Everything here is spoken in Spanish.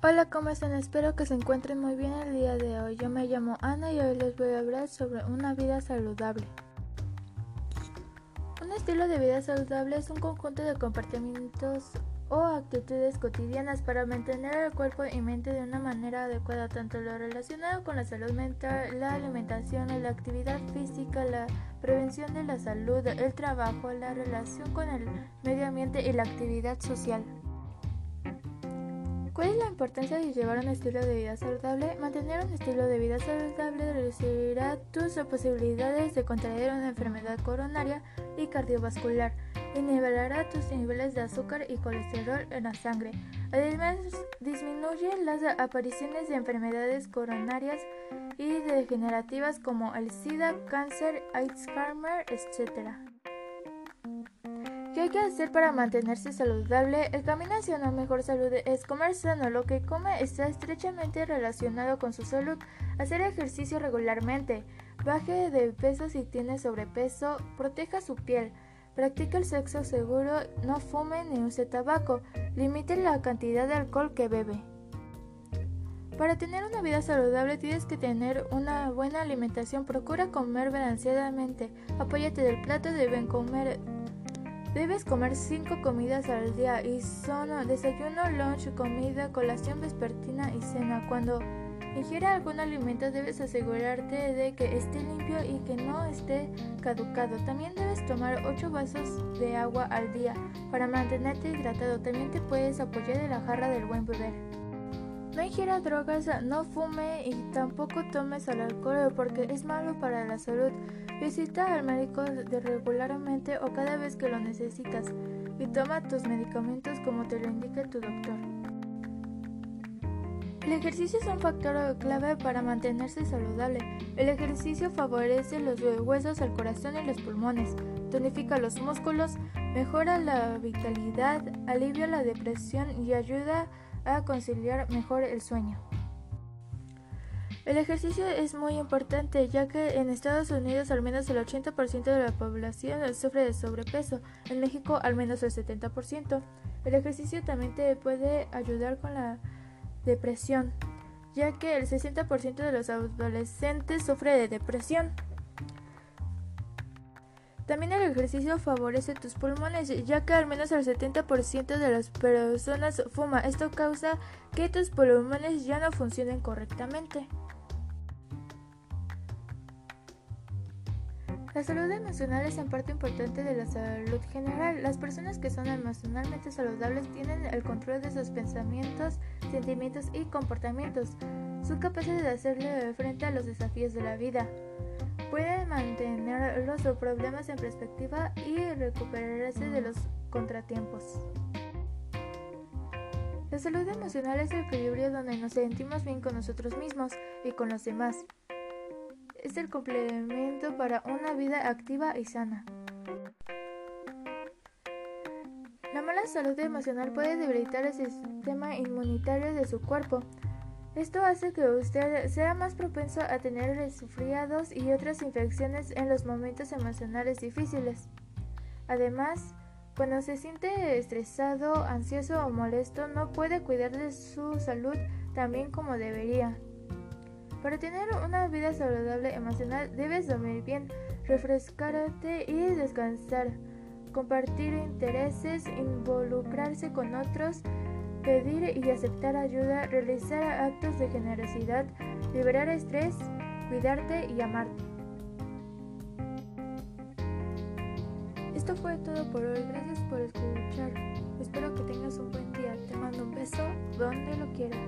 Hola, ¿cómo están? Espero que se encuentren muy bien el día de hoy. Yo me llamo Ana y hoy les voy a hablar sobre una vida saludable. Un estilo de vida saludable es un conjunto de comportamientos o actitudes cotidianas para mantener el cuerpo y mente de una manera adecuada, tanto lo relacionado con la salud mental, la alimentación, la actividad física, la prevención de la salud, el trabajo, la relación con el medio ambiente y la actividad social. ¿Cuál es la importancia de llevar un estilo de vida saludable? Mantener un estilo de vida saludable reducirá tus posibilidades de contraer una enfermedad coronaria y cardiovascular y nivelará tus niveles de azúcar y colesterol en la sangre. Además, disminuye las apariciones de enfermedades coronarias y degenerativas como el SIDA, cáncer, Alzheimer, etc. ¿Qué hay que hacer para mantenerse saludable? El camino hacia una mejor salud es comer sano. Lo que come está estrechamente relacionado con su salud. Hacer ejercicio regularmente. Baje de peso si tiene sobrepeso. Proteja su piel. Practica el sexo seguro. No fume ni use tabaco. Limite la cantidad de alcohol que bebe. Para tener una vida saludable tienes que tener una buena alimentación. Procura comer balanceadamente. Apóyate del plato. Deben comer Debes comer 5 comidas al día y son desayuno, lunch, comida, colación vespertina y cena. Cuando ingiera algún alimento debes asegurarte de que esté limpio y que no esté caducado. También debes tomar 8 vasos de agua al día para mantenerte hidratado. También te puedes apoyar de la jarra del buen beber. No ingiera drogas, no fume y tampoco tomes alcohol porque es malo para la salud. Visita al médico regularmente o cada vez que lo necesitas y toma tus medicamentos como te lo indique tu doctor. El ejercicio es un factor clave para mantenerse saludable. El ejercicio favorece los huesos, el corazón y los pulmones, tonifica los músculos, mejora la vitalidad, alivia la depresión y ayuda a a conciliar mejor el sueño. El ejercicio es muy importante ya que en Estados Unidos al menos el 80% de la población sufre de sobrepeso, en México al menos el 70%. El ejercicio también te puede ayudar con la depresión, ya que el 60% de los adolescentes sufre de depresión. También el ejercicio favorece tus pulmones, ya que al menos el 70% de las personas fuma. Esto causa que tus pulmones ya no funcionen correctamente. La salud emocional es en parte importante de la salud general. Las personas que son emocionalmente saludables tienen el control de sus pensamientos, sentimientos y comportamientos. Su capacidad de hacerle frente a los desafíos de la vida puede mantener los problemas en perspectiva y recuperarse de los contratiempos. La salud emocional es el equilibrio donde nos sentimos bien con nosotros mismos y con los demás. Es el complemento para una vida activa y sana. La mala salud emocional puede debilitar el sistema inmunitario de su cuerpo, esto hace que usted sea más propenso a tener resfriados y otras infecciones en los momentos emocionales difíciles. Además, cuando se siente estresado, ansioso o molesto, no puede cuidar de su salud tan bien como debería. Para tener una vida saludable emocional debes dormir bien, refrescarte y descansar, compartir intereses, involucrarse con otros, pedir y aceptar ayuda, realizar actos de generosidad, liberar estrés, cuidarte y amarte. Esto fue todo por hoy, gracias por escuchar. Espero que tengas un buen día. Te mando un beso donde lo quieras.